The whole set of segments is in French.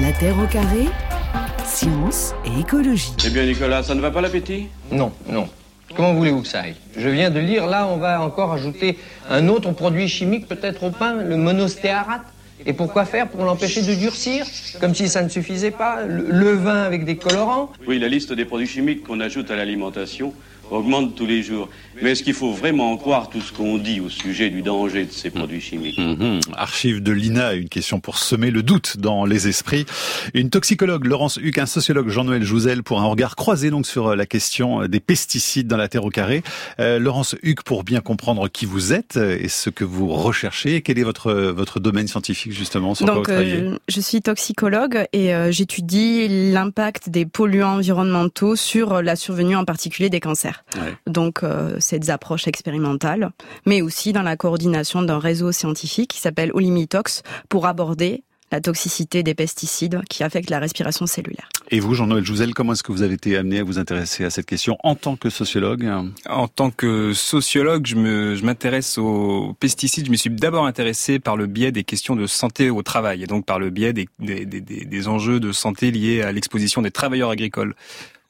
La Terre au carré, science et écologie. Eh bien Nicolas, ça ne va pas l'appétit? Non, non. Comment voulez-vous que ça aille? Je viens de lire, là, on va encore ajouter un autre produit chimique peut-être au pain, le monostéarate. Et pourquoi faire? Pour l'empêcher de durcir Comme si ça ne suffisait pas Le, le vin avec des colorants? Oui, la liste des produits chimiques qu'on ajoute à l'alimentation augmente tous les jours. Mais est-ce qu'il faut vraiment croire tout ce qu'on dit au sujet du danger de ces produits chimiques? Mhm. Archive de l'INA, une question pour semer le doute dans les esprits. Une toxicologue, Laurence Huck, un sociologue, Jean-Noël Jouzel, pour un regard croisé donc sur euh, la question des pesticides dans la terre au carré. Euh, Laurence Huck, pour bien comprendre qui vous êtes euh, et ce que vous recherchez, quel est votre votre domaine scientifique justement sur quoi Donc, vous travaillez? euh, je suis toxicologue et euh, j'étudie l'impact des polluants environnementaux sur la survenue en particulier des cancers. Ouais. Donc, euh, des approches expérimentales, mais aussi dans la coordination d'un réseau scientifique qui s'appelle Olimitox pour aborder la toxicité des pesticides qui affectent la respiration cellulaire. Et vous, Jean-Noël Jouzel, comment est-ce que vous avez été amené à vous intéresser à cette question en tant que sociologue En tant que sociologue, je me, je m'intéresse aux pesticides. Je me suis d'abord intéressé par le biais des questions de santé au travail, et donc par le biais des, des, des, des enjeux de santé liés à l'exposition des travailleurs agricoles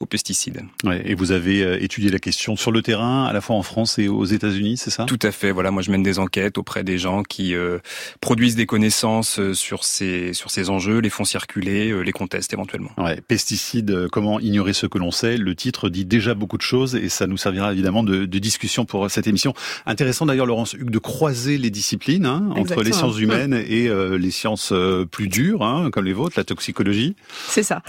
aux pesticides. Ouais, et vous avez euh, étudié la question sur le terrain, à la fois en France et aux États-Unis, c'est ça? Tout à fait. Voilà, moi je mène des enquêtes auprès des gens qui euh, produisent des connaissances euh, sur ces sur ces enjeux, les font circuler, euh, les contestent éventuellement. Ouais, pesticides, euh, comment ignorer ce que l'on sait? Le titre dit déjà beaucoup de choses et ça nous servira évidemment de, de discussion pour cette émission. Intéressant d'ailleurs, Laurence Hugues, de croiser les disciplines hein, entre les sciences humaines et euh, les sciences euh, plus dures, hein, comme les vôtres, la toxicologie. C'est ça.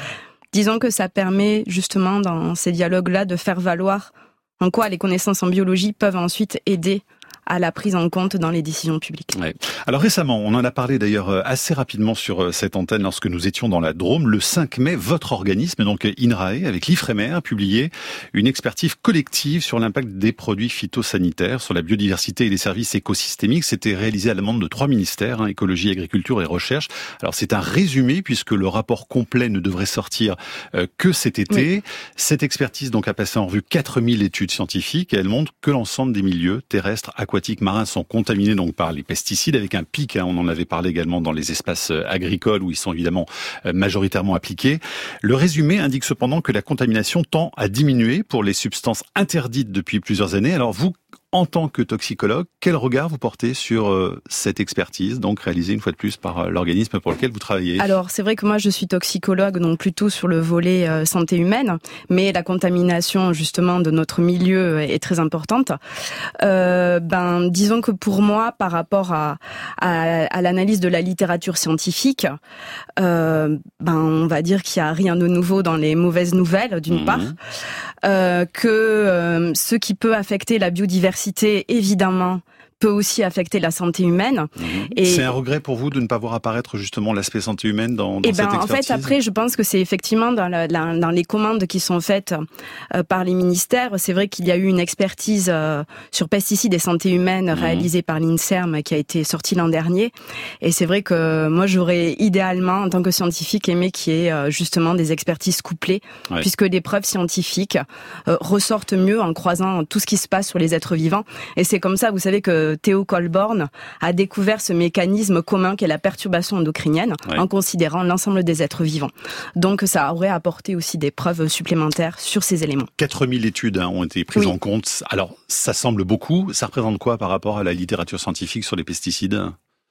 Disons que ça permet justement dans ces dialogues-là de faire valoir en quoi les connaissances en biologie peuvent ensuite aider à la prise en compte dans les décisions publiques. Ouais. Alors récemment, on en a parlé d'ailleurs euh, assez rapidement sur euh, cette antenne lorsque nous étions dans la Drôme. Le 5 mai, votre organisme, donc INRAE, avec l'IFREMER, a publié une expertise collective sur l'impact des produits phytosanitaires sur la biodiversité et les services écosystémiques. C'était réalisé à la demande de trois ministères, hein, écologie, agriculture et recherche. Alors c'est un résumé puisque le rapport complet ne devrait sortir euh, que cet été. Cette expertise donc a passé en revue 4000 études scientifiques et elle montre que l'ensemble des milieux terrestres, aquatiques, marins sont contaminés donc par les pesticides avec un pic. hein, on en avait parlé également dans les espaces euh, agricoles où ils sont évidemment euh, majoritairement appliqués. Le résumé indique cependant que la contamination tend à diminuer pour les substances interdites depuis plusieurs années. Alors vous, en tant que toxicologue, quel regard vous portez sur euh, cette expertise, donc réalisée une fois de plus par euh, l'organisme pour lequel vous travaillez? Alors c'est vrai que moi je suis toxicologue, donc plutôt sur le volet euh, santé humaine, mais la contamination justement de notre milieu est très importante. Ben disons que pour moi, par rapport à, à, à l'analyse de la littérature scientifique, ben on va dire qu'il y a rien de nouveau dans les mauvaises nouvelles d'une Mhm. part, que ce qui peut affecter la biodiversité évidemment peut aussi affecter la santé humaine. Mhm. Et- C'est un regret pour vous de ne pas voir apparaître justement l'aspect santé humaine dans, dans Eh ben, cette en expertise fait, après, je pense que c'est effectivement dans, la- la- dans les commandes qui sont faites euh, par les ministères. C'est vrai qu'il y a eu une expertise euh, sur pesticides et santé humaine Mhm. réalisée par l'INSERM qui a été sortie l'an dernier. Et c'est vrai que moi, j'aurais idéalement, en tant que scientifique, aimé qu'il y ait euh, justement des expertises couplées, Ouais. puisque les preuves scientifiques euh, ressortent mieux en croisant tout ce qui se passe sur les êtres vivants. Et c'est comme ça, vous savez, que Théo Colborn a découvert ce mécanisme commun qu'est la perturbation endocrinienne Ouais. en considérant l'ensemble des êtres vivants. Donc ça aurait apporté aussi des preuves supplémentaires sur ces éléments. 4000 études hein, ont été prises Oui. en compte. Alors, ça semble beaucoup. Ça représente quoi par rapport à la littérature scientifique sur les pesticides?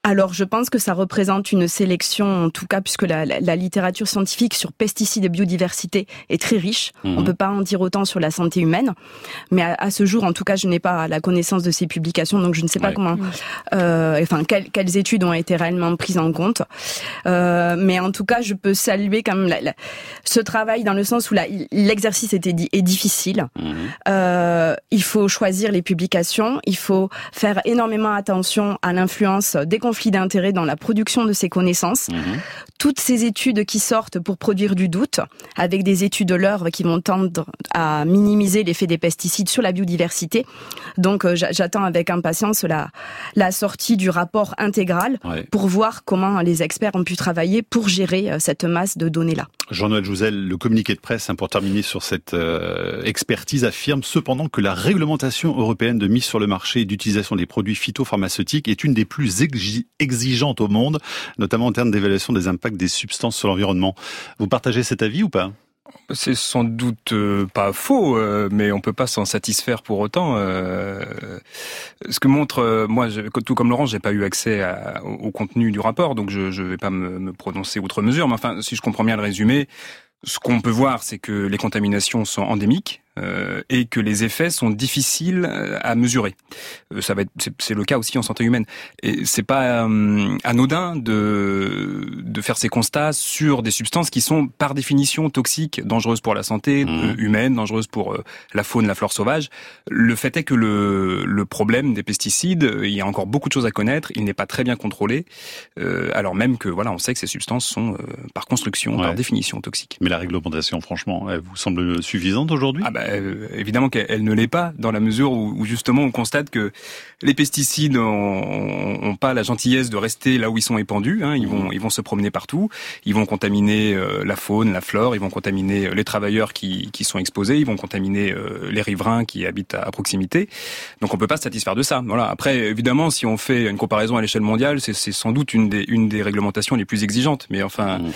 Alors, je pense que ça représente une sélection, en tout cas, puisque la, la- la littérature scientifique sur pesticides et biodiversité est très riche. Mhm. On peut pas en dire autant sur la santé humaine, mais à, à ce jour, en tout cas, je n'ai pas la connaissance de ces publications, donc je ne sais pas Ouais. comment, euh, enfin, quelles, quelles études ont été réellement prises en compte. Euh, mais en tout cas, je peux saluer quand même la- la- ce travail dans le sens où la- l'exercice était est difficile. Mhm. Euh, il faut choisir les publications, il faut faire énormément attention à l'influence des conflits d'intérêts dans la production de ces connaissances. Mhm. Toutes ces études qui sortent pour produire du doute, avec des études de l'œuvre qui vont tendre à minimiser l'effet des pesticides sur la biodiversité. Donc euh, j'a- j'attends avec impatience la, la sortie du rapport intégral Ouais. pour voir comment les experts ont pu travailler pour gérer euh, cette masse de données-là. Jean-Noël Jouzel, le communiqué de presse, hein, pour terminer sur cette euh, expertise, affirme cependant que la réglementation européenne de mise sur le marché et d'utilisation des produits phytopharmaceutiques est une des plus exigeantes au monde, notamment en termes d'évaluation des impacts des substances sur l'environnement. Vous partagez cet avis ou pas? C'est sans doute euh, pas faux, euh, mais on peut pas s'en satisfaire pour autant. Euh, ce que montre, moi, tout comme Laurent, j'ai pas eu accès au, contenu du rapport, donc je ne vais pas me, me, prononcer outre mesure. Mais enfin, si je comprends bien le résumé, ce qu'on peut voir, c'est que les contaminations sont endémiques. Euh, et que les effets sont difficiles euh, à mesurer. Euh, ça va être, c'est le cas aussi en santé humaine. Et c'est pas anodin de de faire ces constats sur des substances qui sont par définition toxiques, dangereuses pour la santé mmh. humaine, dangereuses pour la faune, la flore sauvage. Le fait est que le le problème des pesticides, il y a encore beaucoup de choses à connaître. Il n'est pas très bien contrôlé, alors même que voilà, on sait que ces substances sont par construction, par définition toxiques. Mais la réglementation, franchement, elle vous semble suffisante aujourd'hui? Ah bah, euh, évidemment qu'elle ne l'est pas, dans la mesure où, justement on constate que les pesticides ont, pas la gentillesse de rester là où ils sont épandus. Hein. ils vont ils vont se promener partout, ils vont contaminer euh, la faune, la flore, ils vont contaminer euh, les travailleurs qui, qui sont exposés, ils vont contaminer les riverains qui habitent à, proximité. Donc on peut pas se satisfaire de ça. Voilà. Après évidemment si on fait une comparaison à l'échelle mondiale, c'est sans doute une des une des réglementations les plus exigeantes, mais enfin mmh.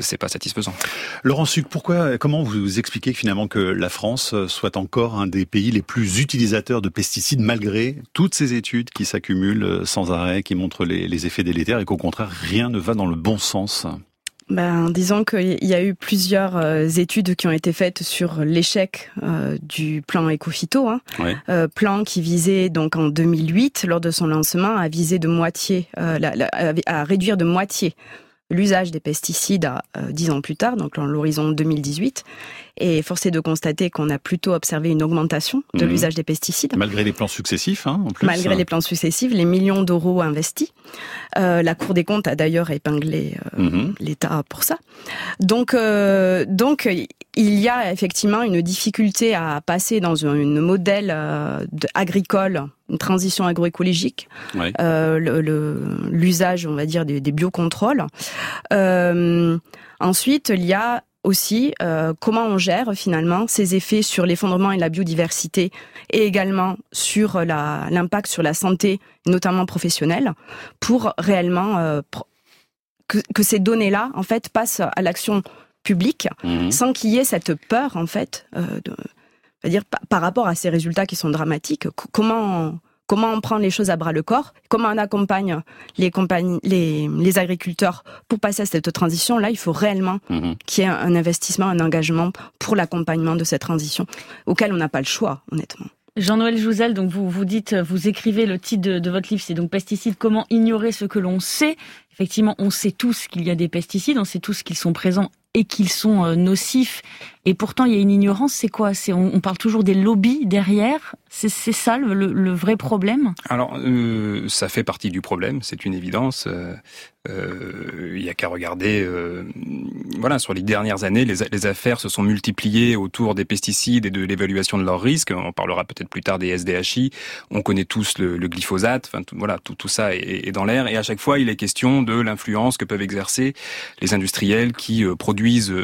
c'est pas satisfaisant. Laurent Suc, pourquoi comment vous expliquez finalement que la France soit encore un des pays les plus utilisateurs de pesticides malgré toutes ces études qui s'accumulent euh, sans arrêt, qui montrent les, effets délétères et qu'au contraire rien ne va dans le bon sens ben, disons qu'il y a eu plusieurs euh, études qui ont été faites sur l'échec euh, du plan Ecofito, hein. plan qui visait donc en 2008, lors de son lancement, à viser de moitié, à réduire de moitié l'usage des pesticides à dix ans plus tard, donc dans l'horizon 2018. Et force est de constater qu'on a plutôt observé une augmentation de mhm. l'usage des pesticides. Malgré les plans successifs, hein, en plus. Malgré les plans successifs, les millions d'euros investis. Euh, la Cour des comptes a d'ailleurs épinglé euh, mhm. l'État pour ça. Donc, euh, donc, il y a effectivement une difficulté à passer dans un modèle euh, agricole, une transition agroécologique, euh, l'usage, on va dire, des, des biocontrôles. Euh, ensuite, il y a aussi euh, comment on gère finalement ces effets sur l'effondrement et la biodiversité et également sur l'impact sur la santé, notamment professionnelle, pour réellement que, que, ces données-là en fait passent à l'action publique mmh. sans qu'il y ait cette peur en fait euh, de, dire par rapport à ces résultats qui sont dramatiques. Comment comment on prend les choses à bras le corps, comment on accompagne les compagnies, les, les agriculteurs pour passer à cette transition. Là, il faut réellement mhm. qu'il y ait un investissement, un engagement pour l'accompagnement de cette transition, auquel on n'a pas le choix, honnêtement. Jean-Noël Jouzel, donc vous vous dites, vous écrivez le titre de, de votre livre, c'est donc pesticides. Comment ignorer ce que l'on sait Effectivement, on sait tous qu'il y a des pesticides, on sait tous qu'ils sont présents et qu'ils sont euh, nocifs. Et pourtant, il y a une ignorance. C'est quoi? On, parle toujours des lobbies derrière? C'est ça le, vrai problème? Alors, euh, ça fait partie du problème, c'est une évidence. Euh, euh, il y a qu'à regarder, voilà, sur les dernières années, les, affaires se sont multipliées autour des pesticides et de l'évaluation de leurs risques. On parlera peut-être plus tard des SDHI. On connaît tous le, glyphosate. Enfin, tout, voilà, tout, ça est, dans l'air. Et à chaque fois, il est question de l'influence que peuvent exercer les industriels qui produisent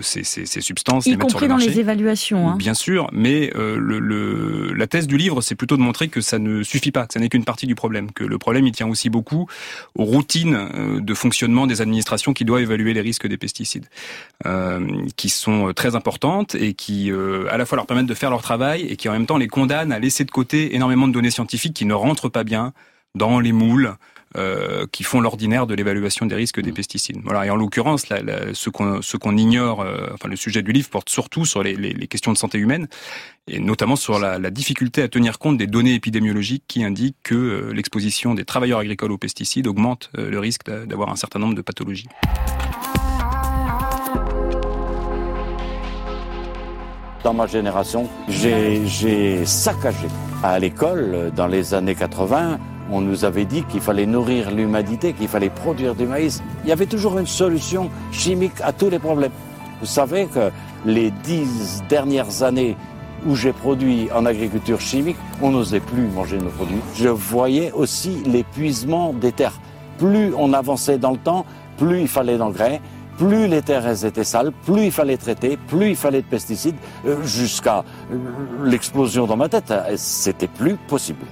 ces, substances, y compris dans les évaluations. Hein. Bien sûr, mais euh, le, le, la thèse du livre, c'est plutôt de montrer que ça ne suffit pas, que ça n'est qu'une partie du problème, que le problème il tient aussi beaucoup aux routines euh, de fonctionnement des administrations qui doivent évaluer les risques des pesticides, euh, qui sont très importantes et qui euh, à la fois leur permettent de faire leur travail et qui en même temps les condamnent à laisser de côté énormément de données scientifiques qui ne rentrent pas bien dans les moules euh, qui font l'ordinaire de l'évaluation des risques des pesticides. Voilà. Et en l'occurrence, ce qu'on ce qu'on ignore, euh, enfin le sujet du livre porte surtout sur les, les, les questions de santé humaine et notamment sur la, la, difficulté à tenir compte des données épidémiologiques qui indiquent que euh, l'exposition des travailleurs agricoles aux pesticides augmente le risque d'avoir un certain nombre de pathologies. Dans ma génération, j'ai saccagé. À l'école, dans les années 80, on nous avait dit qu'il fallait nourrir l'humanité, qu'il fallait produire du maïs. Il y avait toujours une solution chimique à tous les problèmes. Vous savez que les dix dernières années où j'ai produit en agriculture chimique, on n'osait plus manger nos produits. Je voyais aussi l'épuisement des terres. Plus on avançait dans le temps, plus il fallait d'engrais, plus les terres étaient sales, plus il fallait traiter, plus il fallait de pesticides, euh, jusqu'à euh, l'explosion dans ma tête. C'était plus possible.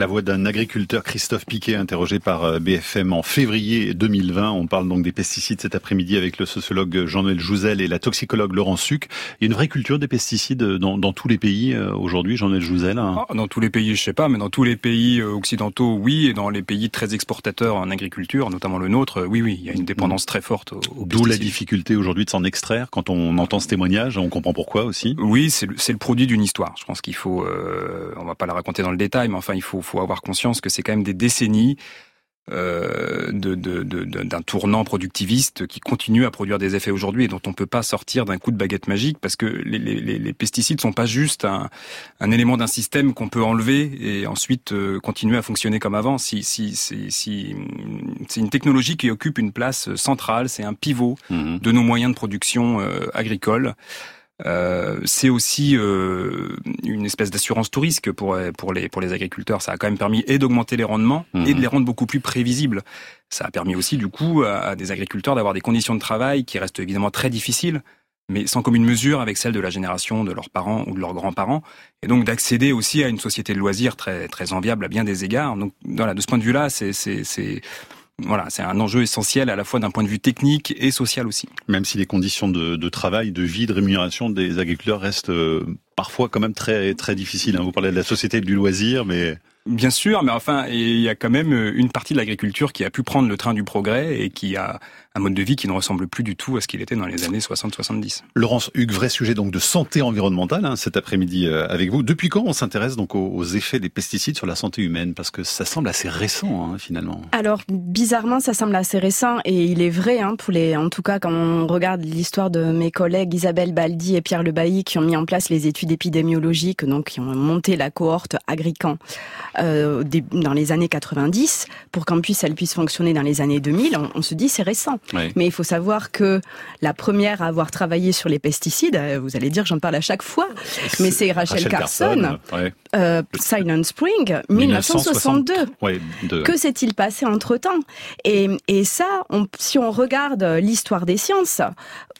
La voix d'un agriculteur, Christophe Piquet, interrogé par euh, BFM en février 2020. On parle donc des pesticides cet après-midi avec le sociologue Jean-Noël Jouzel et la toxicologue Laurent Suc. Il y a une vraie culture des pesticides dans, dans tous les pays euh, aujourd'hui, Jean-Noël Jouzel hein? ah, Dans tous les pays, je sais pas, mais dans tous les pays euh, occidentaux, oui, et dans les pays très exportateurs en agriculture, notamment le nôtre, oui, oui, il y a une dépendance très forte aux, D'où la difficulté aujourd'hui de s'en extraire. Quand on entend ce témoignage, on comprend pourquoi aussi. Oui, c'est le, le, produit d'une histoire. Je pense qu'il faut, euh, on va pas la raconter dans le détail, mais enfin, il faut faut, avoir conscience que c'est quand même des décennies euh, d'un de, de, de, tournant productiviste qui continue à produire des effets aujourd'hui et dont on peut pas sortir d'un coup de baguette magique parce que les, les, les pesticides sont pas juste un, un élément d'un système qu'on peut enlever et ensuite euh, continuer à fonctionner comme avant. Si, si, si, si c'est une technologie qui occupe une place centrale, c'est un pivot mmh de nos moyens de production euh, agricole. Euh, c'est aussi euh, une espèce d'assurance tout risque pour pour les pour les agriculteurs. Ça a quand même permis et d'augmenter les rendements et de mhm. les rendre beaucoup plus prévisibles. Ça a permis aussi du coup à, des agriculteurs d'avoir des conditions de travail qui restent évidemment très difficiles, mais sans commune mesure avec celles de la génération de leurs parents ou de leurs grands-parents, et donc d'accéder aussi à une société de loisirs très très enviable à bien des égards. Donc voilà, de ce point de vue-là, c'est voilà, c'est un enjeu essentiel à la fois d'un point de vue technique et social aussi. Même si les conditions de, de travail, de vie, de rémunération des agriculteurs restent euh, parfois quand même très très difficiles. Hein. Vous parlez de la société du loisir, mais Bien sûr, mais enfin, il y a quand même une partie de l'agriculture qui a pu prendre le train du progrès et qui a un mode de vie qui ne ressemble plus du tout à ce qu'il était dans les années 60-70. Laurence Hugues, vrai sujet donc de santé environnementale hein, cet après-midi euh, avec vous. Depuis quand on s'intéresse donc aux, effets des pesticides sur la santé humaine? Parce que ça semble assez récent hein, finalement. Alors bizarrement, ça semble assez récent et il est vrai hein, pour les, en tout cas quand on regarde l'histoire de mes collègues Isabelle Baldi et Pierre Lebailly qui ont mis en place les études épidémiologiques, donc qui ont monté la cohorte Agrican euh, dans les années 90 pour qu'en puisse elle puisse fonctionner dans les années 2000. On, on se dit c'est récent. Mais il faut savoir que la première à avoir travaillé sur les pesticides, euh, vous allez dire j'en parle à chaque fois, mais c'est Rachel, Carson, euh, Silent Spring, 1962. Que s'est-il passé entre-temps? Et, et ça, on, si on regarde l'histoire des sciences,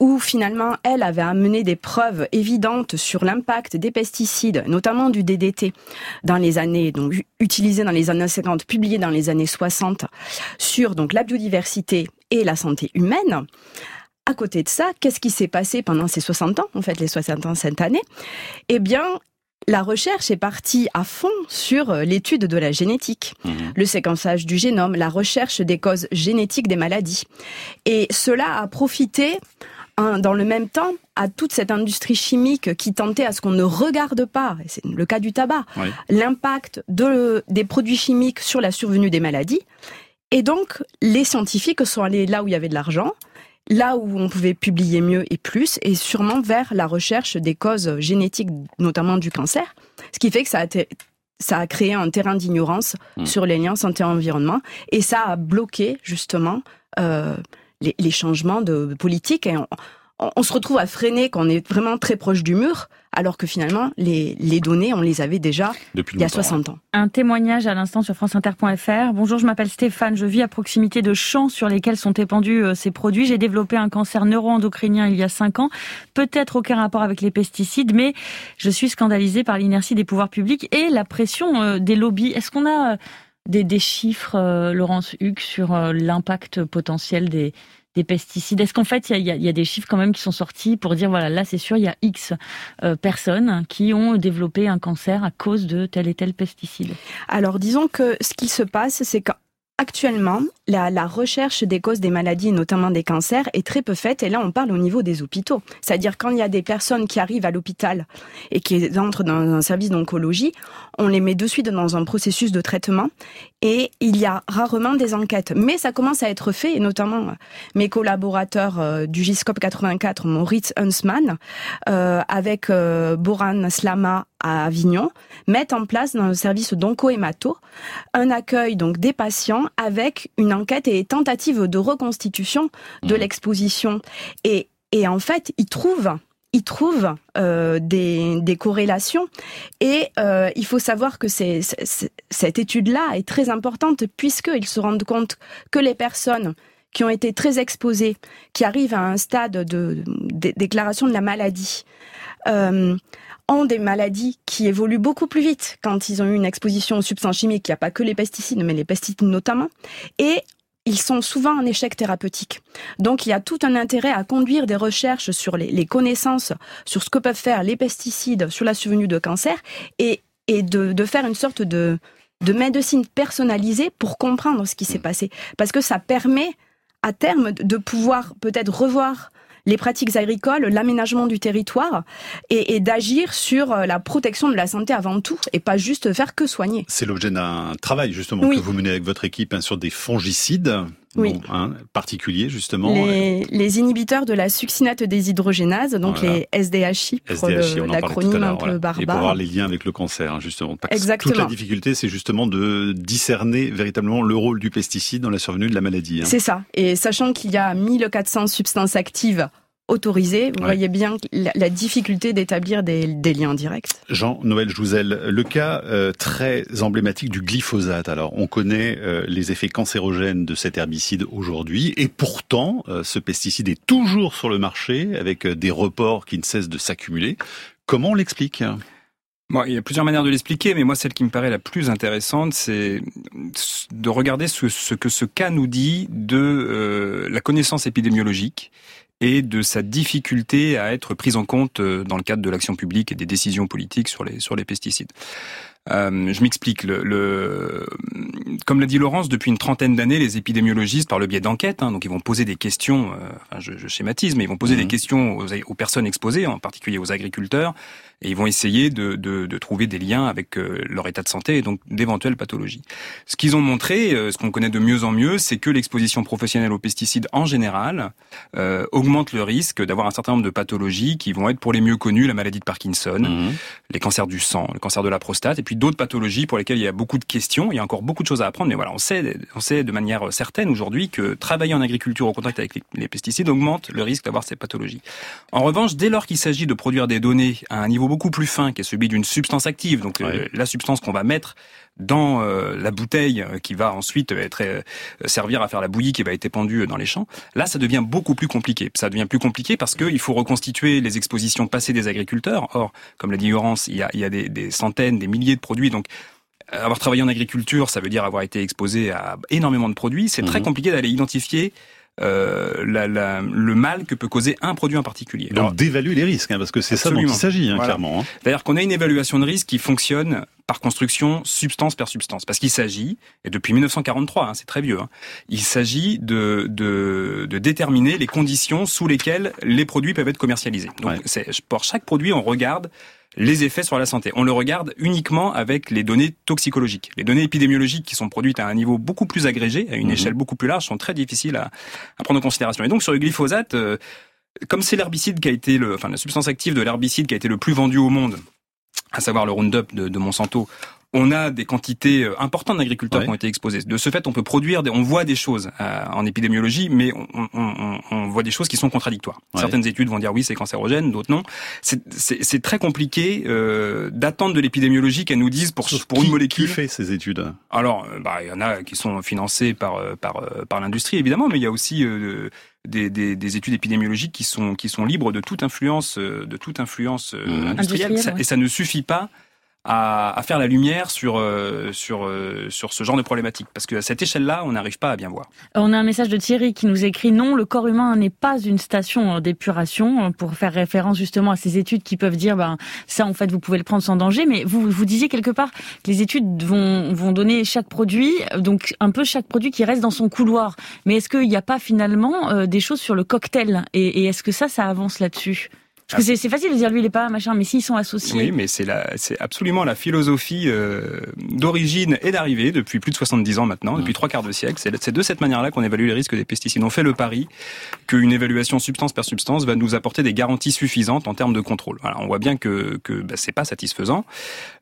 où finalement elle avait amené des preuves évidentes sur l'impact des pesticides, notamment du DDT, dans les années donc utilisés dans les années 50, publiés dans les années 60, sur donc la biodiversité et la santé humaine. À côté de ça, qu'est-ce qui s'est passé pendant ces 60 ans, en fait les 60 ans cette année? Eh bien, la recherche est partie à fond sur euh, l'étude de la génétique, mmh. le séquençage du génome, la recherche des causes génétiques des maladies. Et cela a profité dans le même temps à toute cette industrie chimique qui tentait à ce qu'on ne regarde pas, c'est le cas du tabac, l'impact de, des produits chimiques sur la survenue des maladies. Et donc, les scientifiques sont allés là où il y avait de l'argent, là où on pouvait publier mieux et plus, et sûrement vers la recherche des causes génétiques, notamment du cancer. Ce qui fait que ça a, ça a créé un terrain d'ignorance hmm. sur les liens santé-environnement, et ça a bloqué justement euh, les, les, changements de politique. Et on se retrouve à freiner quand on est vraiment très proche du mur, alors que finalement, les, les données, on les avait déjà Depuis il y a 60 ans. Un témoignage à l'instant sur franceinter.fr. Bonjour, je m'appelle Stéphane, je vis à proximité de champs sur lesquels sont épandus euh, ces produits. J'ai développé un cancer neuro-endocrinien il y a 5 ans, peut-être aucun rapport avec les pesticides, mais je suis scandalisée par l'inertie des pouvoirs publics et la pression euh, des lobbies. Est-ce qu'on a euh, des, des chiffres, Laurence Hugues, sur l'impact potentiel des des pesticides. Est-ce qu'en fait, il y a, des chiffres quand même qui sont sortis pour dire, voilà, là, c'est sûr, il y a X euh, personnes qui ont développé un cancer à cause de tel et tel pesticide? Alors, disons que ce qui se passe, c'est que Actuellement, la, recherche des causes des maladies, notamment des cancers, est très peu faite. Et là, on parle au niveau des hôpitaux. C'est-à-dire quand il y a des personnes qui arrivent à l'hôpital et qui entrent dans un service d'oncologie, on les met de suite dans un processus de traitement et il y a rarement des enquêtes. Mais ça commence à être fait, et notamment mes collaborateurs euh, du GISCOP 84, Moritz Huntsman, euh, avec euh, Boran Slama à Avignon, mettent en place dans le service d'onco-hémato un accueil donc des patients avec une enquête et tentative de reconstitution de mmh. l'exposition. Et, et en fait, ils trouvent ils trouvent euh, des, des, corrélations et euh, il faut savoir que c'est, cette étude-là est très importante puisqu'ils se rendent compte que les personnes qui ont été très exposés, qui arrivent à un stade de, déclaration de la maladie, euh, ont des maladies qui évoluent beaucoup plus vite quand ils ont eu une exposition aux substances chimiques. Il n'y a pas que les pesticides, mais les pesticides notamment. Et ils sont souvent en échec thérapeutique. Donc il y a tout un intérêt à conduire des recherches sur les, connaissances, sur ce que peuvent faire les pesticides sur la survenue de cancer et, et de, de faire une sorte de, de médecine personnalisée pour comprendre ce qui s'est passé. Parce que ça permet à terme de pouvoir peut-être revoir les pratiques agricoles, l'aménagement du territoire et, d'agir sur euh, la protection de la santé avant tout et pas juste faire que soigner. C'est l'objet d'un travail justement que vous menez avec votre équipe hein, sur des fongicides oui. Hein, particuliers justement. Les, inhibiteurs de la succinate déshydrogénase, donc les SDHI pour l'acronyme un peu barbare. Et pour avoir les liens avec le cancer, hein, justement. Exactement. Toute la difficulté, c'est justement de discerner véritablement le rôle du pesticide dans la survenue de la maladie. Hein. C'est ça. Et sachant qu'il y a 1400 substances actives autorisé. Vous voyez bien la, difficulté d'établir des, liens directs. Jean-Noël Jouzel, le cas euh, très emblématique du glyphosate. Alors, on connaît euh, les effets cancérogènes de cet herbicide aujourd'hui, et pourtant, euh, ce pesticide est toujours sur le marché avec des reports qui ne cessent de s'accumuler. Comment on l'explique? Bon, il y a plusieurs manières de l'expliquer, mais moi, celle qui me paraît la plus intéressante, c'est de regarder ce, ce, que ce cas nous dit de la connaissance épidémiologique et de sa difficulté à être prise en compte euh, dans le cadre de l'action publique et des décisions politiques sur les, sur les pesticides. Euh, je m'explique. Le, le, comme l'a dit Laurence, depuis une trentaine d'années, les épidémiologistes, par le biais d'enquêtes, hein, donc ils vont poser des questions. Euh, enfin, je, je, schématise, mais ils vont poser des mmh. questions aux, aux, personnes exposées, en particulier aux agriculteurs, et ils vont essayer de, de, de trouver des liens avec euh, leur état de santé et donc d'éventuelles pathologies. Ce qu'ils ont montré, euh, ce qu'on connaît de mieux en mieux, c'est que l'exposition professionnelle aux pesticides en général euh, augmente le risque d'avoir un certain nombre de pathologies qui vont être pour les mieux connues la maladie de Parkinson, mmh. les cancers du sang, le cancer de la prostate, et puis d'autres pathologies pour lesquelles il y a beaucoup de questions. Il y a encore beaucoup de choses à apprendre, mais voilà, on sait, on sait de manière certaine aujourd'hui que travailler en agriculture au contact avec les, pesticides augmente le risque d'avoir ces pathologies. En revanche, dès lors qu'il s'agit de produire des données à un niveau beaucoup plus fin, qui est celui d'une substance active, donc euh, la substance qu'on va mettre dans euh, la bouteille euh, qui va ensuite être servir à faire la bouillie qui va être épandue dans les champs. Là, ça devient beaucoup plus compliqué. Ça devient plus compliqué parce qu'il faut reconstituer les expositions passées des agriculteurs. Or, comme l'a dit Laurence, il y a, il y a des, des centaines, des milliers de produits, donc avoir travaillé en agriculture, ça veut dire avoir été exposé à énormément de produits. C'est très mhm. compliqué d'aller identifier euh, la, la, le mal que peut causer un produit en particulier. Donc d'évaluer les risques, hein, parce que c'est ça dont il s'agit, hein, clairement. Hein. C'est-à-dire qu'on a une évaluation de risque qui fonctionne par construction substance par substance, parce qu'il s'agit, et depuis 1943, hein, c'est très vieux, hein, il s'agit de, de, de, déterminer les conditions sous lesquelles les produits peuvent être commercialisés. Donc c'est pour chaque produit, on regarde les effets sur la santé. On le regarde uniquement avec les données toxicologiques. Les données épidémiologiques qui sont produites à un niveau beaucoup plus agrégé, à une mhm. échelle beaucoup plus large, sont très difficiles à, à, prendre en considération. Et donc sur le glyphosate, euh, comme c'est l'herbicide qui a été le, enfin la substance active de l'herbicide qui a été le plus vendu au monde, à savoir le Roundup de, de Monsanto, on a des quantités euh, importantes d'agriculteurs qui ont été exposés. De ce fait, on peut produire, des, on voit des choses euh, en épidémiologie, mais on, on, on, voit des choses qui sont contradictoires. Certaines études vont dire oui, c'est cancérogène, d'autres non. C'est très compliqué euh, d'attendre de l'épidémiologie qu'elle nous dise pour, pour une molécule. Qui fait ces études? Alors, euh, bah, il y en a qui sont financées par par par l'industrie évidemment, mais il y a aussi des, des, des, études épidémiologiques qui sont qui sont libres de toute influence de toute influence mmh. industrielle, et ça ne suffit pas à, faire la lumière sur euh, sur euh, sur ce genre de problématique parce que à cette échelle-là, on n'arrive pas à bien voir. On a un message de Thierry qui nous écrit non, le corps humain n'est pas une station d'épuration pour faire référence justement à ces études qui peuvent dire ben ça en fait vous pouvez le prendre sans danger, mais vous vous disiez quelque part que les études vont vont donner chaque produit donc un peu chaque produit qui reste dans son couloir. Mais est-ce qu'il n'y a pas finalement euh, des choses sur le cocktail? Et, et est-ce que ça ça avance là-dessus? Parce que c'est facile de dire lui il est pas machin, mais s'ils sont associés. Oui, mais c'est la, c'est absolument la philosophie euh, d'origine et d'arrivée depuis plus de 70 ans maintenant, depuis trois quarts de siècle. C'est de cette manière-là qu'on évalue les risques des pesticides. On fait le pari qu'une évaluation substance par substance va nous apporter des garanties suffisantes en termes de contrôle. Voilà, on voit bien que que bah, c'est pas satisfaisant.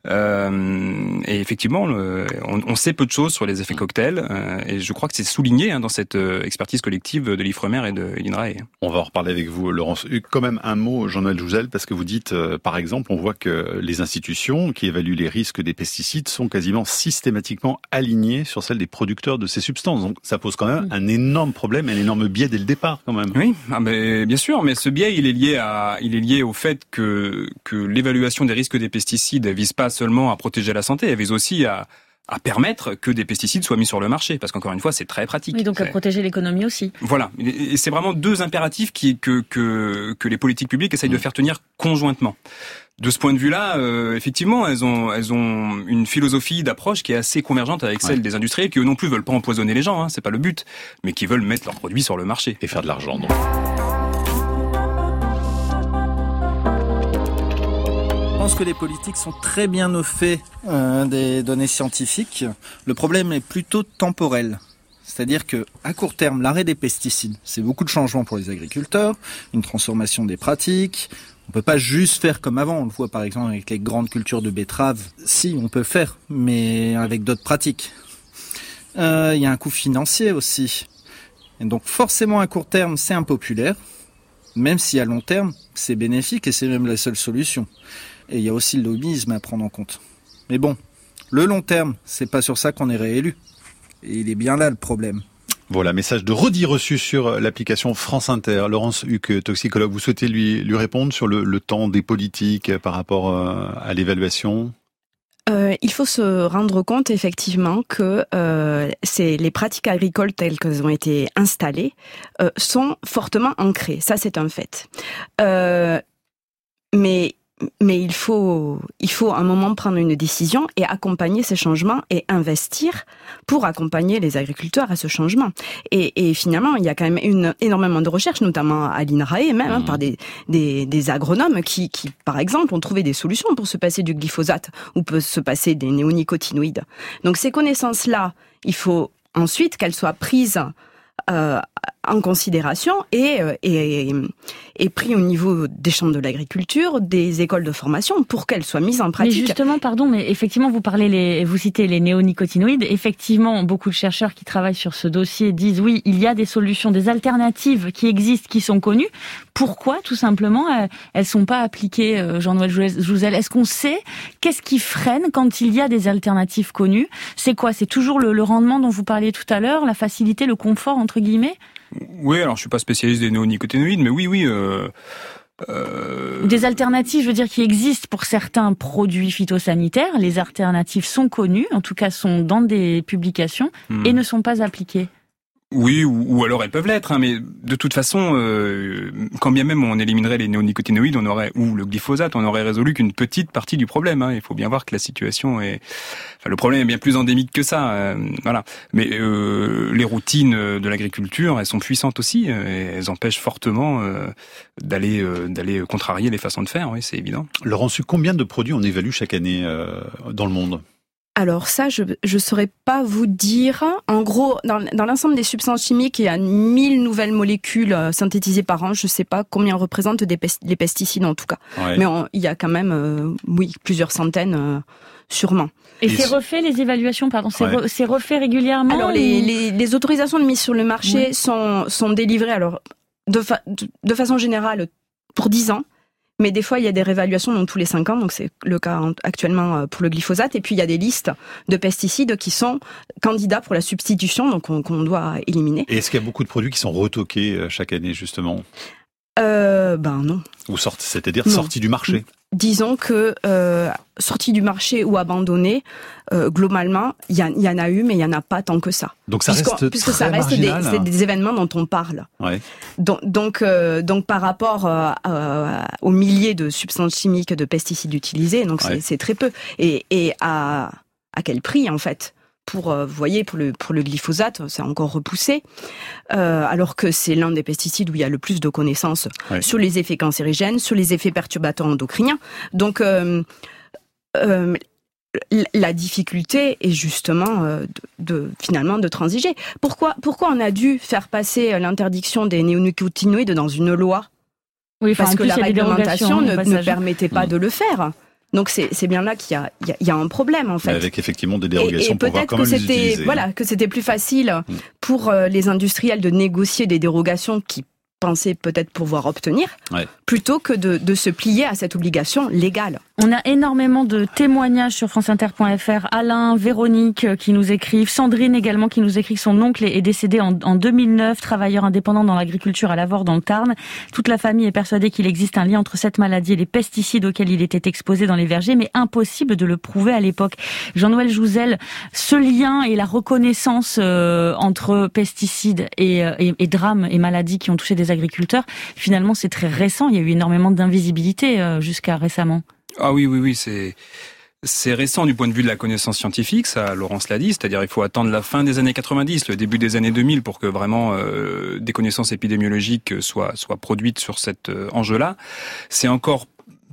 Euh, et effectivement, on, on, sait peu de choses sur les effets cocktails. Euh, et je crois que c'est souligné hein, dans cette euh, expertise collective de l'Ifremer et de l'INRAE. On va en reparler avec vous, Laurence. Quand même un mot, Jean Jean-Noël Jouzel, parce que vous dites, euh, par exemple, on voit que les institutions qui évaluent les risques des pesticides sont quasiment systématiquement alignées sur celles des producteurs de ces substances. Donc ça pose quand même un énorme problème, un énorme biais dès le départ quand même. Oui, ah ben, bien sûr, mais ce biais, il est lié à, il est lié au fait que que l'évaluation des risques des pesticides vise pas seulement à protéger la santé, elle vise aussi à à permettre que des pesticides soient mis sur le marché, parce qu'encore une fois, c'est très pratique. Oui, donc à protéger l'économie aussi. Voilà, et c'est vraiment deux impératifs qui, que, que, que les politiques publiques essayent de mm. faire tenir conjointement. De ce point de vue-là, euh, effectivement, elles ont, elles ont une philosophie d'approche qui est assez convergente avec celle des industriels qui eux non plus veulent pas empoisonner les gens, hein, c'est pas le but, mais qui veulent mettre leurs produits sur le marché et faire de l'argent. Donc. Que les politiques sont très bien au fait euh, des données scientifiques. Le problème est plutôt temporel. C'est-à-dire que à court terme, l'arrêt des pesticides, c'est beaucoup de changements pour les agriculteurs, une transformation des pratiques. On peut pas juste faire comme avant. On le voit par exemple avec les grandes cultures de betteraves. Si, on peut faire, mais avec d'autres pratiques. Euh, il y a un coût financier aussi. Donc forcément à court terme, c'est impopulaire, même si à long terme, c'est bénéfique et c'est même la seule solution. Et il y a aussi le lobbyisme à prendre en compte. Mais bon, le long terme, c'est pas sur ça qu'on est réélu. Et il est bien là le problème. Voilà, message de redit reçu sur l'application France Inter. Laurence Huck, toxicologue, vous souhaitez lui, lui répondre sur le, temps des politiques par rapport euh, à l'évaluation? Euh, il faut se rendre compte effectivement que euh, c'est les pratiques agricoles telles qu'elles ont été installées euh, sont fortement ancrées. Ça, c'est un fait. Euh, mais mais il faut, il faut un moment prendre une décision et accompagner ces changements et investir pour accompagner les agriculteurs à ce changement. Et, et finalement, il y a quand même une, énormément de recherches, notamment à l'INRAE, même hein, par mmh. des, des, des, agronomes qui, qui, par exemple, ont trouvé des solutions pour se passer du glyphosate ou peut se passer des néonicotinoïdes. Donc ces connaissances-là, il faut ensuite qu'elles soient prises euh, en considération et, euh, et, et, pris au niveau des chambres de l'agriculture, des écoles de formation pour qu'elles soient mises en pratique. Mais justement, pardon, mais effectivement, vous parlez les, vous citez les néonicotinoïdes. Effectivement, beaucoup de chercheurs qui travaillent sur ce dossier disent oui, il y a des solutions, des alternatives qui existent, qui sont connues. Pourquoi, tout simplement, elles sont pas appliquées, euh, Jean-Noël Jouzel? Est-ce qu'on sait qu'est-ce qui freine quand il y a des alternatives connues? C'est quoi? C'est toujours le, le rendement dont vous parliez tout à l'heure, la facilité, le confort entre guillemets? Oui, alors je suis pas spécialiste des néonicotinoïdes, mais oui, oui. Euh, euh... Des alternatives, je veux dire, qui existent pour certains produits phytosanitaires. Les alternatives sont connues, en tout cas sont dans des publications, hmm. et ne sont pas appliquées. Oui, ou, alors elles peuvent l'être, hein, mais de toute façon, euh, quand bien même on éliminerait les néonicotinoïdes, on aurait ou le glyphosate, on aurait résolu qu'une petite partie du problème. Hein. Il faut bien voir que la situation est, enfin, le problème est bien plus endémique que ça. Euh, voilà. Mais euh, les routines de l'agriculture, elles sont puissantes aussi, et elles empêchent fortement d'aller d'aller contrarier les façons de faire. Oui, c'est évident. Laurent, combien de produits on évalue chaque année dans le monde? Alors ça, je ne saurais pas vous dire. En gros, dans, dans l'ensemble des substances chimiques, il y a 1000 nouvelles molécules euh, synthétisées par an. Je ne sais pas combien représentent des les pesticides en tout cas. Mais il y a quand même, euh, oui, plusieurs centaines. Euh, sûrement. Et, c'est refait les évaluations, pardon, c'est refait régulièrement. Alors les, les, les, autorisations de mise sur le marché sont, sont délivrées alors de, de façon générale pour 10 ans. Mais des fois, il y a des réévaluations dans tous les cinq ans, donc c'est le cas actuellement euh, pour le glyphosate. Et puis, il y a des listes de pesticides qui sont candidats pour la substitution, donc qu'on doit éliminer. Et est-ce qu'il y a beaucoup de produits qui sont retoqués euh, chaque année, justement? Euh, Ben non. Ou sortent, c'est-à-dire sortis du marché disons que euh, sorti du marché ou abandonné, euh, globalement, il y, y, en a eu, mais il y en a pas tant que ça. Donc ça reste puisque ça reste des, des, événements dont on parle. Ouais. Donc donc, euh, donc par rapport euh, aux milliers de substances chimiques, de pesticides utilisés, donc c'est très peu. Et, et à à quel prix en fait? Pour, euh, vous voyez, pour le, pour le glyphosate, c'est encore repoussé, euh, alors que c'est l'un des pesticides où il y a le plus de connaissances sur les effets cancérigènes, sur les effets perturbateurs endocriniens. Donc, euh, euh, la difficulté est justement euh, de, finalement de transiger. Pourquoi, pourquoi on a dû faire passer l'interdiction des néonicotinoïdes dans une loi? Oui, Parce que la réglementation ne, ne, permettait pas mm. de le faire. Donc c'est bien là qu'il y, y, y a, un problème en fait. Avec effectivement des dérogations et, et pour voir comment que c'était voilà que c'était plus facile mm. pour euh, les industriels de négocier des dérogations qui pensaient peut-être pouvoir obtenir, plutôt que de, de se plier à cette obligation légale. On a énormément de témoignages sur franceinter.fr. Alain, Véronique euh, qui nous écrivent, Sandrine également qui nous écrit que son oncle est décédé en, 2009, travailleur indépendant dans l'agriculture à Lavore dans le Tarn. Toute la famille est persuadée qu'il existe un lien entre cette maladie et les pesticides auxquels il était exposé dans les vergers, mais impossible de le prouver à l'époque. Jean-Noël Jouzel, ce lien et la reconnaissance euh, entre pesticides euh, et, et drames et maladies qui ont touché des agriculteurs, finalement c'est très récent. Il y a eu énormément d'invisibilité jusqu'à récemment. Ah oui, oui, oui, c'est c'est récent du point de vue de la connaissance scientifique, ça Laurence l'a dit, c'est-à-dire il faut attendre la fin des années 90, le début des années 2000 pour que vraiment euh, des connaissances épidémiologiques soient, soient produites sur cet euh, enjeu-là. C'est encore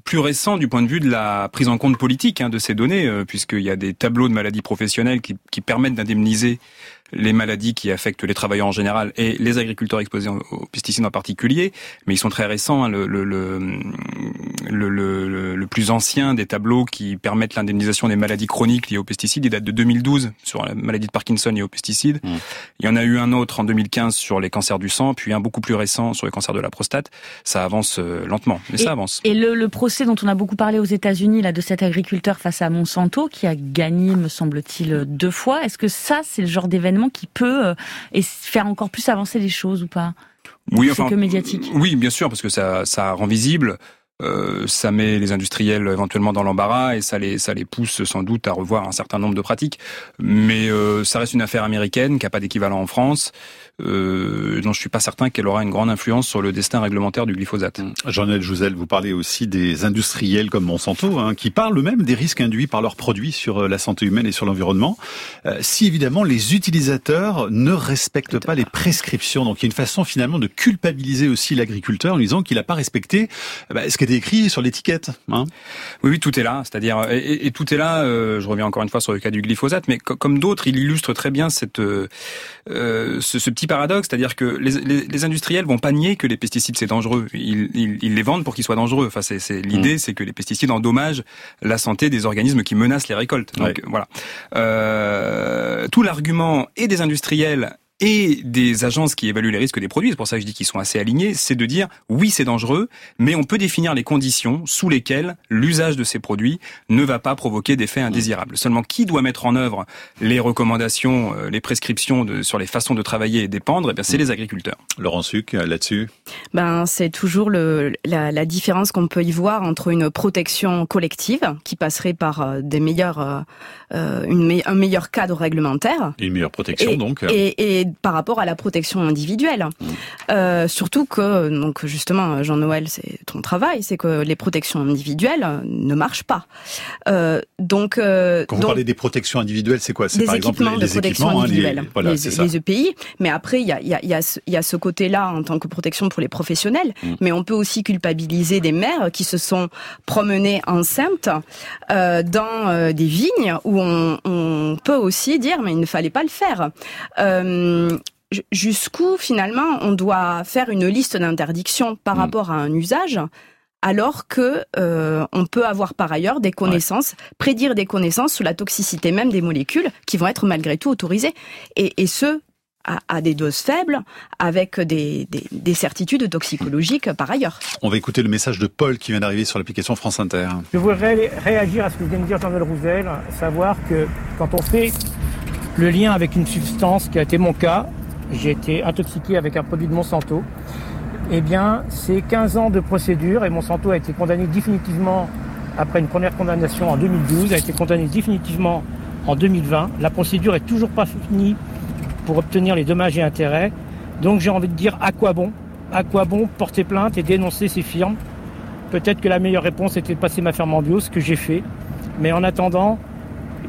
plus récent du point de vue de la prise en compte politique hein, de ces données, euh, puisqu'il y a des tableaux de maladies professionnelles qui, qui permettent d'indemniser les maladies qui affectent les travailleurs en général et les agriculteurs exposés aux pesticides en particulier, mais ils sont très récents. Hein. Le, le, le, le, plus ancien des tableaux qui permettent l'indemnisation des maladies chroniques liées aux pesticides, il date de 2012 sur la maladie de Parkinson et aux pesticides. Mmh. Il y en a eu un autre en 2015 sur les cancers du sang, puis un beaucoup plus récent sur les cancers de la prostate. Ça avance euh, lentement, mais ça avance. Et le, procès dont on a beaucoup parlé aux États-Unis là de cet agriculteur face à Monsanto qui a gagné, me semble-t-il, deux fois. Est-ce que ça, c'est le genre d'événement qui peut euh, faire encore plus avancer les choses ou pas? Oui, enfin, que médiatique. Oui, bien sûr, parce que ça, ça rend visible. Euh, ça met les industriels éventuellement dans l'embarras et ça les ça les pousse sans doute à revoir un certain nombre de pratiques. Mais euh, ça reste une affaire américaine qui a pas d'équivalent en France euh, dont je suis pas certain qu'elle aura une grande influence sur le destin réglementaire du glyphosate. Mmh. Jean-Noël Jouzel, vous parlez aussi des industriels comme Monsanto, hein, qui parlent eux-mêmes des risques induits par leurs produits sur euh, la santé humaine et sur l'environnement, euh, si évidemment les utilisateurs ne respectent pas les prescriptions. Donc il y a une façon finalement de culpabiliser aussi l'agriculteur en disant qu'il n'a pas respecté bah, ce qui était écrit sur l'étiquette. Hein. Oui, oui, tout est là. C'est-à-dire, et, tout est là. Euh, je reviens encore une fois sur le cas du glyphosate, mais comme d'autres, il illustre très bien cette, euh, ce, ce petit paradoxe, c'est-à-dire que les, les, les, industriels vont pas nier que les pesticides c'est dangereux. Ils, ils, ils, les vendent pour qu'ils soient dangereux. Enfin, c'est l'idée, mm. c'est que les pesticides endommagent la santé des organismes qui menacent les récoltes. Donc voilà. Euh, tout l'argument et des industriels et des agences qui évaluent les risques des produits, c'est pour ça que je dis qu'ils sont assez alignés, c'est de dire oui c'est dangereux, mais on peut définir les conditions sous lesquelles l'usage de ces produits ne va pas provoquer d'effets indésirables. Seulement qui doit mettre en œuvre les recommandations, euh, les prescriptions de, sur les façons de travailler et dépendre, eh c'est les agriculteurs. Laurent Suc, euh, là-dessus? Ben c'est toujours le, la, la différence qu'on peut y voir entre une protection collective qui passerait par euh, des meilleurs, euh, une, un meilleur cadre réglementaire. Une meilleure protection donc. Et, et par rapport à la protection individuelle. Euh, surtout que, donc justement, Jean-Noël, c'est ton travail, c'est que les protections individuelles ne marchent pas. Euh, donc, euh, quand vous parlez des protections individuelles, c'est quoi? C'est par exemple les, équipements, hein, les, voilà, les, EPI. Mais après, il y a, y, a, y, a ce, y a ce côté-là en tant que protection pour les professionnels. Mmh. Mais on peut aussi culpabiliser des mères qui se sont promenées enceintes dans des vignes où on, on, peut aussi dire mais il ne fallait pas le faire. Euh, euh, jusqu'où finalement on doit faire une liste d'interdictions par mm. rapport à un usage alors que euh, on peut avoir par ailleurs des connaissances, prédire des connaissances sur la toxicité même des molécules qui vont être malgré tout autorisées, et, ce à, des doses faibles, avec des, certitudes toxicologiques par ailleurs. On va écouter le message de Paul qui vient d'arriver sur l'application France Inter. Je voudrais réagir à ce que vient de dire Jean-Noël Roussel, savoir que quand on fait le lien avec une substance qui a été mon cas. J'ai été intoxiqué avec un produit de Monsanto. Eh bien, c'est 15 ans de procédure et Monsanto a été condamné définitivement après une première condamnation en 2012, a été condamné définitivement en 2020. La procédure est toujours pas finie pour obtenir les dommages et intérêts. Donc j'ai envie de dire à quoi bon? À quoi bon porter plainte et dénoncer ces firmes? Peut-être que la meilleure réponse était de passer ma ferme en bio, ce que j'ai fait. Mais en attendant,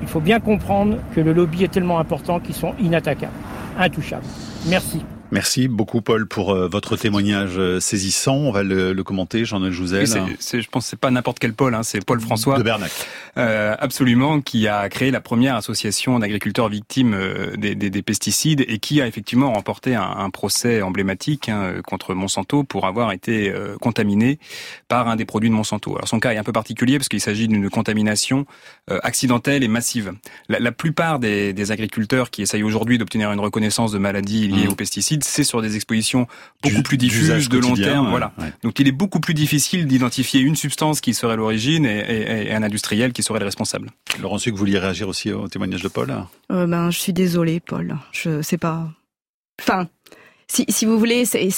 il faut bien comprendre que le lobby est tellement important qu'ils sont inattaquables, intouchables. Merci. Merci beaucoup Paul pour euh, votre témoignage euh, saisissant. On va le, commenter, Jean-Noël Jouzel. je pense que c'est pas n'importe quel Paul, hein, c'est Paul François. De Bernac. Euh, absolument, qui a créé la première association d'agriculteurs victimes euh, des, des, des, pesticides et qui a effectivement remporté un, un procès emblématique hein, contre Monsanto pour avoir été euh, contaminé par un des produits de Monsanto. Alors son cas est un peu particulier parce qu'il s'agit d'une contamination euh, accidentelle et massive. La, la plupart des, des, agriculteurs qui essayent aujourd'hui d'obtenir une reconnaissance de maladie liée mmh. aux pesticides, c'est sur des expositions beaucoup plus diffuses, de long terme. voilà. Ouais. Donc il est beaucoup plus difficile d'identifier une substance qui serait l'origine et, et, et, un industriel qui serait le responsable. Laurent Suc, vous vouliez réagir aussi au témoignage de Paul? Euh, Ben, je suis désolée, Paul. Je sais pas. Enfin, si, si vous voulez, c'est,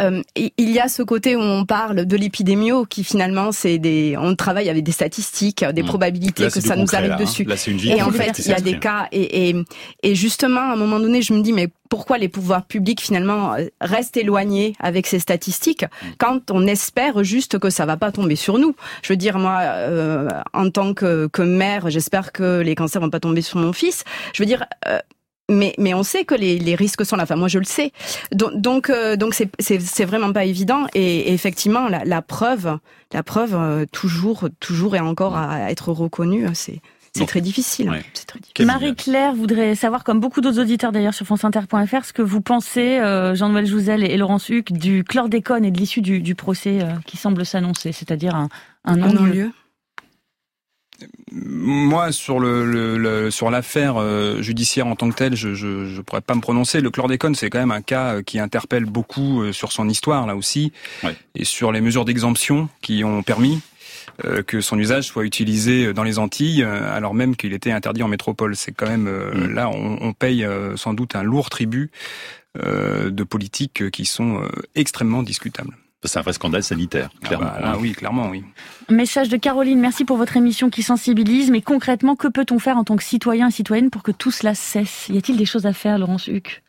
euh, il y a ce côté où on parle de l'épidémio qui finalement c'est des, on travaille avec des statistiques, des mmh. probabilités là, que ça nous arrive là, dessus. Hein. Là, une vie et en fait, il y a des cas et, et, et justement à un moment donné, je me dis mais pourquoi les pouvoirs publics finalement restent éloignés avec ces statistiques quand on espère juste que ça va pas tomber sur nous? Je veux dire moi, euh, en tant que, que mère, j'espère que les cancers vont pas tomber sur mon fils. Je veux dire. Euh, mais, mais on sait que les, les risques sont là. Enfin, moi, je le sais. Donc, donc, euh, donc c'est, c'est, c'est vraiment pas évident. Et, et effectivement, la, la, preuve, la preuve, euh, toujours, toujours et encore à être reconnue, c'est, c'est très difficile. Ouais. C'est très difficile. Marie-Claire voudrait savoir, comme beaucoup d'autres auditeurs d'ailleurs sur franceinter.fr, ce que vous pensez, euh, Jean-Noël Jouzel et, et Laurence Huc, du chlordécone et de l'issue du, du procès euh, qui semble s'annoncer, c'est-à-dire un, un non-lieu. Moi, sur le, le, le sur l'affaire euh, judiciaire en tant que telle, je, je je pourrais pas me prononcer. Le chlordécone, c'est quand même un cas qui interpelle beaucoup euh, sur son histoire là aussi, ouais. et sur les mesures d'exemption qui ont permis euh, que son usage soit utilisé dans les Antilles, euh, alors même qu'il était interdit en métropole. C'est quand même mmh. là, on, on paye sans doute un lourd tribut de politiques qui sont extrêmement discutables. C'est un vrai scandale sanitaire, clairement. Ah, bah, là, oui, clairement, oui. Message de Caroline, merci pour votre émission qui sensibilise. Mais concrètement, que peut-on faire en tant que citoyen et citoyenne pour que tout cela cesse? Y a-t-il des choses à faire, Laurence Huc?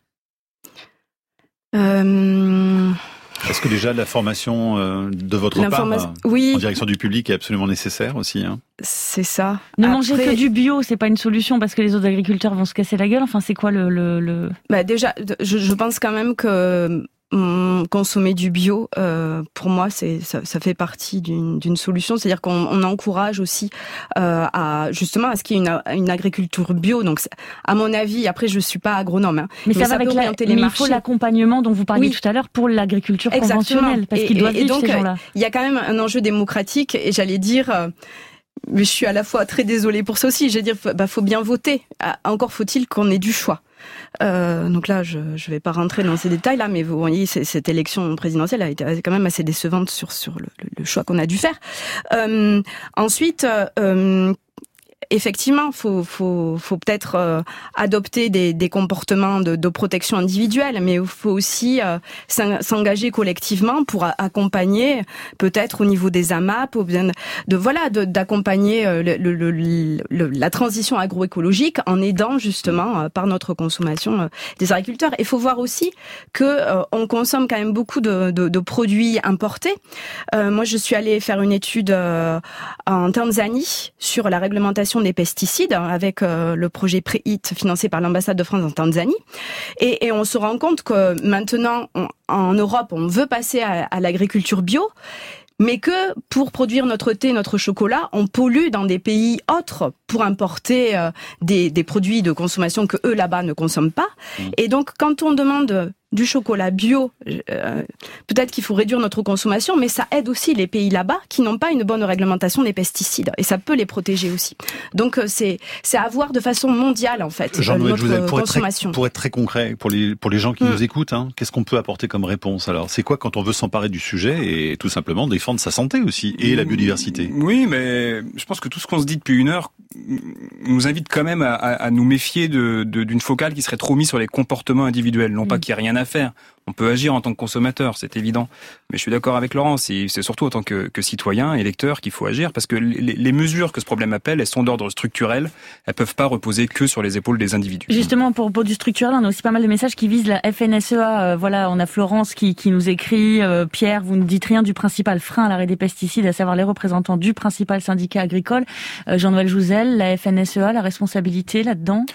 Euh... Est-ce que déjà la formation euh, de votre part euh, oui. en direction du public est absolument nécessaire aussi hein? C'est ça. Ne Après... manger que du bio, c'est pas une solution parce que les autres agriculteurs vont se casser la gueule. Enfin, c'est quoi le, le, le... Bah déjà, je, je pense quand même que consommer du bio, euh, pour moi, c'est ça, ça, fait partie d'une solution. C'est-à-dire qu'on on encourage aussi euh, à justement à ce qu'il y ait une, une, agriculture bio. Donc, à mon avis, après, je suis pas agronome, hein, mais, mais, ça, ça va avec la, les mais il faut l'accompagnement dont vous parliez oui. tout à l'heure pour l'agriculture conventionnelle, parce qu'ils doivent et, vivre donc, ces gens-là. Il y a quand même un enjeu démocratique, et j'allais dire. Euh, je suis à la fois très désolée pour ça aussi. Je veux dire, bah, faut bien voter. Ah, encore faut-il qu'on ait du choix. Euh, donc là, je ne vais pas rentrer dans ces détails-là, mais vous voyez, cette élection présidentielle a été quand même assez décevante sur, sur le, le choix qu'on a dû faire. Euh, ensuite, euh, effectivement, faut faut, faut peut-être euh, adopter des, des comportements de, de, protection individuelle, mais il faut aussi euh, s'engager collectivement pour accompagner, peut-être au niveau des AMAP, ou bien de voilà, d'accompagner euh, le, le, le, la transition agroécologique en aidant justement euh, par notre consommation euh, des agriculteurs. Il faut voir aussi que on consomme quand même beaucoup de, de, de produits importés. moi, je suis allée faire une étude en Tanzanie sur la réglementation des pesticides avec euh, le projet PREHIT financé par l'ambassade de France en Tanzanie. Et, et, on se rend compte que maintenant, on, en Europe, on veut passer à, à l'agriculture bio mais que pour produire notre thé, notre chocolat, on pollue dans des pays autres pour importer euh, des, des, produits de consommation que eux là-bas ne consomment pas. Mmh. Et donc, quand on demande du chocolat bio, euh, peut-être qu'il faut réduire notre consommation, mais ça aide aussi les pays là-bas qui n'ont pas une bonne réglementation des pesticides et ça peut les protéger aussi. Donc euh, c'est c'est à voir de façon mondiale en fait Jean notre Joseph, pour consommation. Être très, pour être très concret pour les pour les gens qui mmh. nous écoutent, hein, qu'est-ce qu'on peut apporter comme réponse? Alors C'est quoi quand on veut s'emparer du sujet et tout simplement défendre sa santé aussi et mmh. la biodiversité? Oui, mais je pense que tout ce qu'on se dit depuis une heure nous invite quand même à, à nous méfier de, de, d'une focale qui serait trop mise sur les comportements individuels, non mmh. pas qu'il n'y a rien à faire. On peut agir en tant que consommateur, c'est évident. Mais je suis d'accord avec Laurent, c'est surtout en tant que, citoyen, électeur, qu'il faut agir, parce que les, mesures que ce problème appelle, elles sont d'ordre structurel, elles peuvent pas reposer que sur les épaules des individus. Justement, pour, pour du structurel, on a aussi pas mal de messages qui visent la FNSEA. Euh, voilà, on a Florence qui, qui nous écrit, euh, Pierre, vous ne dites rien du principal frein à l'arrêt des pesticides, à savoir les représentants du principal syndicat agricole. Euh, Jean-Noël Jouzel, la FNSEA, la responsabilité là-dedans?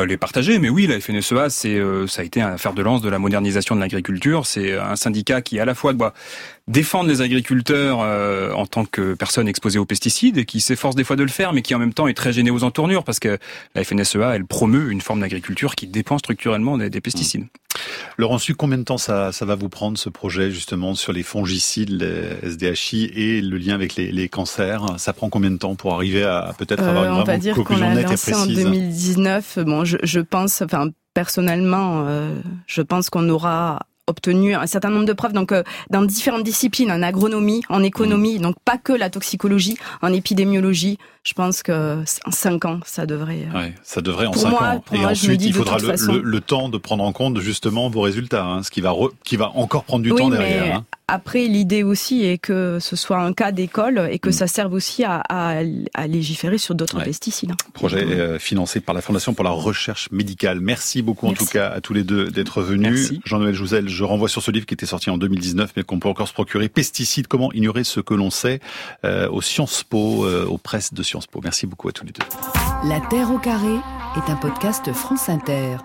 Elle est partagée, mais oui, la FNSEA, c'est, euh, ça a été un fer de lance de la modernisation de l'agriculture. C'est un syndicat qui, à la fois, doit défendre les agriculteurs euh, en tant que personnes exposées aux pesticides et qui s'efforce des fois de le faire, mais qui en même temps est très gêné aux entournures parce que la FNSEA, elle promeut une forme d'agriculture qui dépend structurellement des, pesticides. Laurent Su, combien de temps ça, ça va vous prendre ce projet justement sur les fongicides, les SDHI et le lien avec les, les cancers? Ça prend combien de temps pour arriver à peut-être avoir une euh, On va dire qu'on a lancé en 2019. Bon, je, je pense, enfin personnellement, euh, je pense qu'on aura obtenu un certain nombre de preuves. Donc euh, dans différentes disciplines en agronomie en économie donc pas que la toxicologie en épidémiologie je pense que en cinq ans ça devrait euh, ouais, ça devrait en cinq ans et ensuite il faudra le, le, temps de prendre en compte justement vos résultats hein, ce qui va qui va encore prendre du temps derrière hein. Après, l'idée aussi est que ce soit un cas d'école et que mm. ça serve aussi à, à, à légiférer sur d'autres pesticides. Projet euh, financé par la Fondation pour la recherche médicale. Merci beaucoup en tout cas à tous les deux d'être venus. Jean-Noël Jouzel, je renvoie sur ce livre qui était sorti en 2019 mais qu'on peut encore se procurer. Pesticides, comment ignorer ce que l'on sait euh, au Sciences Po, euh, aux presses de Merci beaucoup à tous les deux. La Terre au carré est un podcast France Inter.